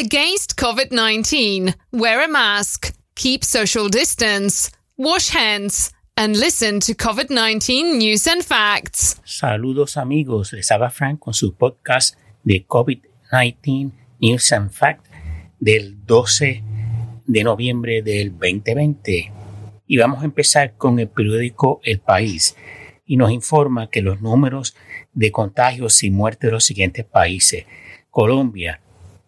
Against COVID 19, wear a mask, keep social distance, wash hands, and listen to COVID 19 news and facts. Saludos amigos, les habla Frank con su podcast de COVID-19 News and Facts del 12 de noviembre del 2020. Y vamos a empezar con el periódico El País y nos informa que los números de contagios y muertes de los siguientes países. Colombia,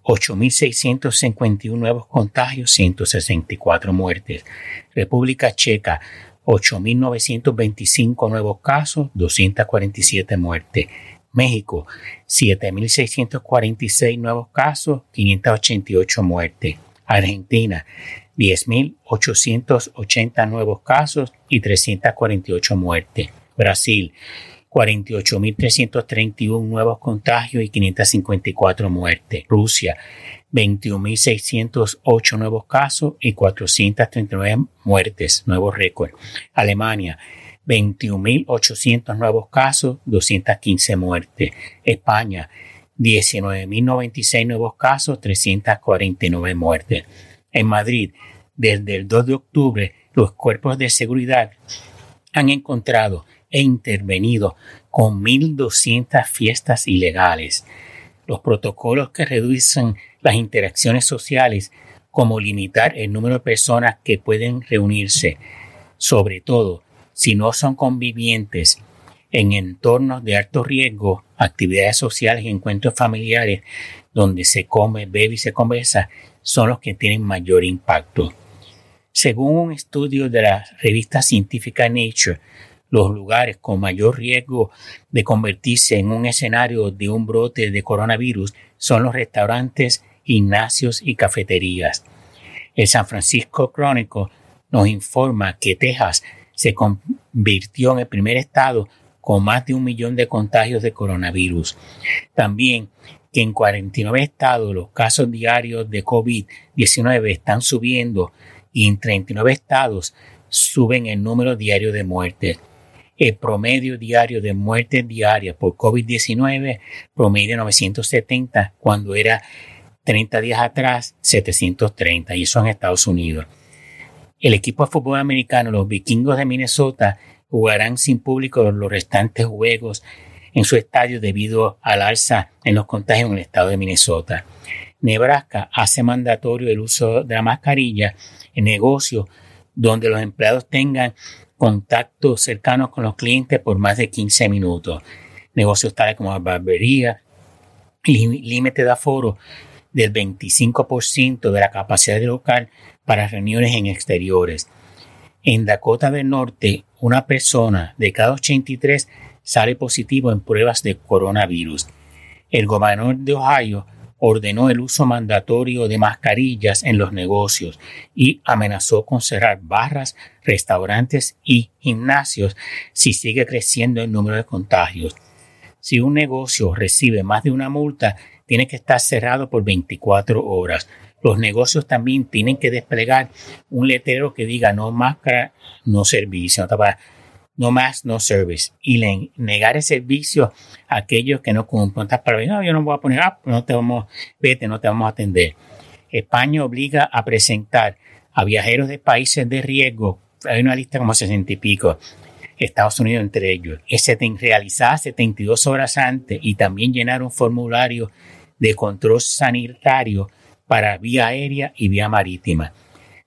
8.651 nuevos contagios, 164 muertes. República Checa, 8.925 nuevos casos, 247 muertes. México, 7.646 nuevos casos, 588 muertes. Argentina, 10.880 nuevos casos y 348 muertes. Brasil, 48.331 nuevos contagios y 554 muertes. Rusia, 21.608 nuevos casos y 439 muertes, nuevo récord. Alemania, 21.800 nuevos casos, 215 muertes. España, 19.096 nuevos casos, 349 muertes. En Madrid, desde el 2 de octubre, los cuerpos de seguridad han encontrado e intervenido con 1.200 fiestas ilegales. Los protocolos que reducen las interacciones sociales, como limitar el número de personas que pueden reunirse, sobre todo si no son convivientes en entornos de alto riesgo, actividades sociales y encuentros familiares donde se come, bebe y se conversa, son los que tienen mayor impacto. Según un estudio de la revista científica Nature, los lugares con mayor riesgo de convertirse en un escenario de un brote de coronavirus son los restaurantes, gimnasios y cafeterías. El San Francisco Chronicle nos informa que Texas se convirtió en el primer estado con más de un millón de contagios de coronavirus. También que en 49 estados los casos diarios de COVID-19 están subiendo y en 39 estados suben el número diario de muertes. El promedio diario de muertes diarias por COVID-19 promedio 970 cuando era 30 días atrás 730 y eso en Estados Unidos. El equipo de fútbol americano, los vikingos de Minnesota, jugarán sin público los restantes juegos en su estadio debido al alza en los contagios en el estado de Minnesota. Nebraska hace mandatorio el uso de la mascarilla en negocios donde los empleados tengan contactos cercanos con los clientes por más de 15 minutos. Negocios tales como barbería, límite de aforo del 25% de la capacidad local para reuniones en exteriores. En Dakota del Norte, una persona de cada 83 sale positivo en pruebas de coronavirus. El gobernador de Ohio ordenó el uso mandatorio de mascarillas en los negocios y amenazó con cerrar barras, restaurantes y gimnasios si sigue creciendo el número de contagios. Si un negocio recibe más de una multa, tiene que estar cerrado por 24 horas. Los negocios también tienen que desplegar un letrero que diga no máscara, no servicio no más, no service. Y negar el servicio a aquellos que no cumplen. para no, yo no voy a poner, ah, no te vamos, vete, no te vamos a atender. España obliga a presentar a viajeros de países de riesgo, hay una lista como 60 y pico, Estados Unidos entre ellos, es realizar 72 horas antes y también llenar un formulario de control sanitario para vía aérea y vía marítima.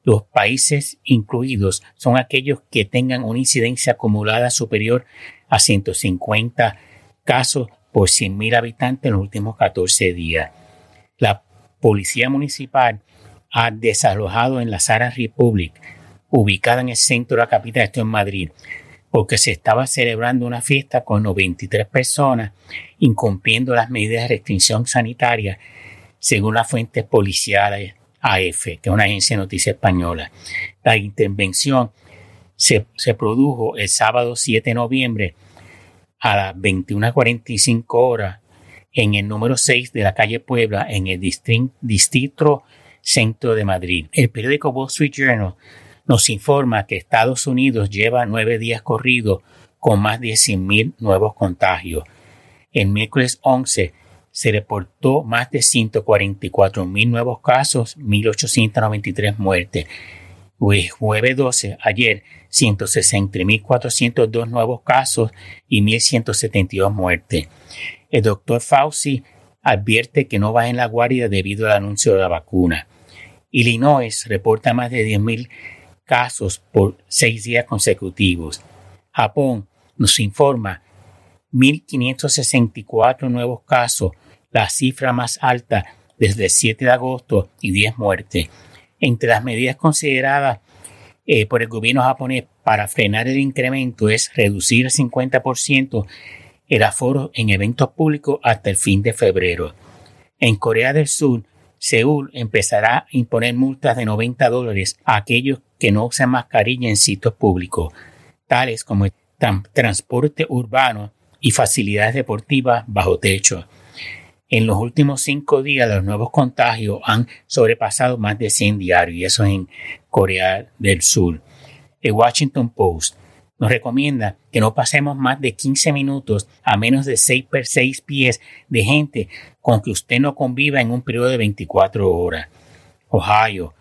Los países incluidos son aquellos que tengan una incidencia acumulada superior a 150 casos por 100.000 habitantes en los últimos 14 días. La Policía Municipal ha desalojado en la Sara Republic, ubicada en el centro de la capital, esto en Madrid, porque se estaba celebrando una fiesta con 93 personas, incumpliendo las medidas de restricción sanitaria, según las fuentes policiales AF, que es una agencia de noticias española. La intervención se, produjo el sábado 7 de noviembre a las 21.45 horas en el número 6 de la calle Puebla, en el distrito centro de Madrid. El periódico Wall Street Journal nos informa que Estados Unidos lleva nueve días corridos con más de 100.000 nuevos contagios. El miércoles 11 se reportó más de 144 mil nuevos casos, 1.893 muertes. Hoy jueves 12, ayer, 160.402 nuevos casos y 1.172 muertes. El doctor Fauci advierte que no va en la guardia debido al anuncio de la vacuna. Illinois reporta más de 10.000 casos por seis días consecutivos. Japón nos informa 1.564 nuevos casos, la cifra más alta desde el 7 de agosto y 10 muertes. Entre las medidas consideradas eh, por el gobierno japonés para frenar el incremento es reducir el 50% el aforo en eventos públicos hasta el fin de febrero. En Corea del Sur, Seúl empezará a imponer multas de 90 dólares a aquellos que no usan mascarilla en sitios públicos, tales como transporte urbano y facilidades deportivas bajo techo. En los últimos cinco días los nuevos contagios han sobrepasado más de 100 diarios y eso en Corea del Sur. El Washington Post nos recomienda que no pasemos más de 15 minutos a menos de 6 per 6 pies de gente con que usted no conviva en un periodo de 24 horas. Ohio,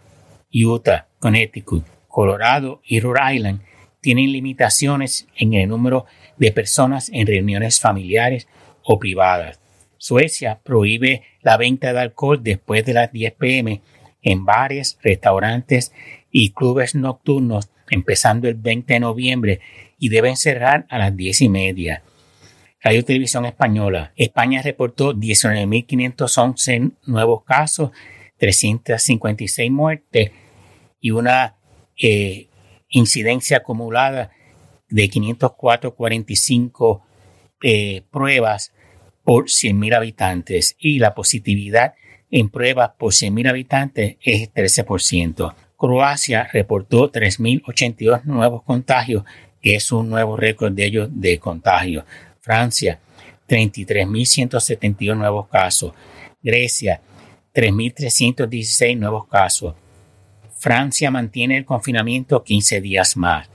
Utah, Connecticut, Colorado y Rhode Island tienen limitaciones en el número de personas en reuniones familiares o privadas. Suecia prohíbe la venta de alcohol después de las 10 pm en bares, restaurantes y clubes nocturnos empezando el 20 de noviembre y deben cerrar a las 10 y media. Radio Televisión Española. España reportó 19.511 nuevos casos, 356 muertes y una eh, incidencia acumulada de 504.45 eh, pruebas por 100.000 habitantes y la positividad en pruebas por 100.000 habitantes es 13%. Croacia reportó 3.082 nuevos contagios, que es un nuevo récord de ellos de contagio. Francia, 33.172 nuevos casos. Grecia, 3.316 nuevos casos. Francia mantiene el confinamiento 15 días más.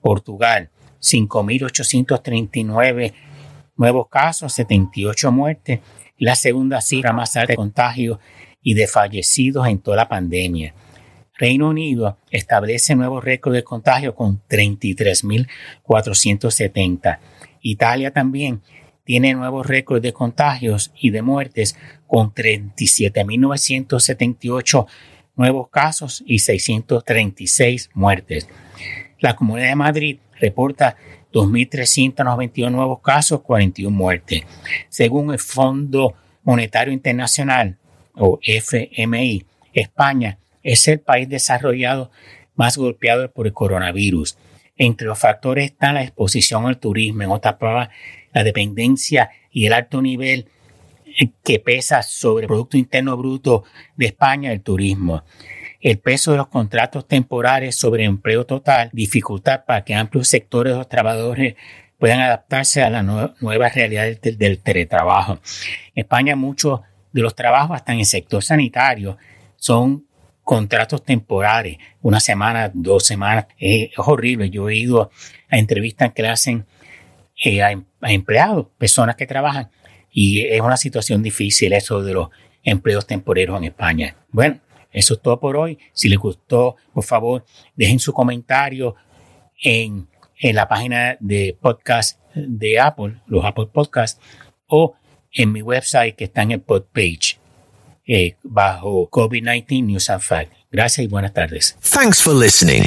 Portugal, 5.839 nuevos casos, 78 muertes, la segunda cifra más alta de contagios y de fallecidos en toda la pandemia. Reino Unido establece nuevo récord de contagio con 33.470. Italia también tiene nuevos récords de contagios y de muertes con 37.978 nuevos casos y 636 muertes. La Comunidad de Madrid reporta 2.391 nuevos casos, 41 muertes. Según el Fondo Monetario Internacional o FMI, España es el país desarrollado más golpeado por el coronavirus. Entre los factores están la exposición al turismo, en otras palabras, la dependencia y el alto nivel que pesa sobre el Producto Interno Bruto de España el turismo. El peso de los contratos temporales sobre empleo total, dificultad para que amplios sectores de los trabajadores puedan adaptarse a la nueva realidad del, teletrabajo. En España muchos de los trabajos, hasta en el sector sanitario, son contratos temporales, una semana, dos semanas, es horrible. Yo he ido a entrevistas que le hacen eh, a, empleados, personas que trabajan, y es una situación difícil eso de los empleos temporeros en España. Bueno, eso es todo por hoy. Si les gustó, por favor, dejen su comentario en, en la página de podcast de Apple, los Apple Podcasts, o en mi website que está en el podpage eh, bajo COVID-19 News and Fact. Gracias y buenas tardes. Thanks for listening.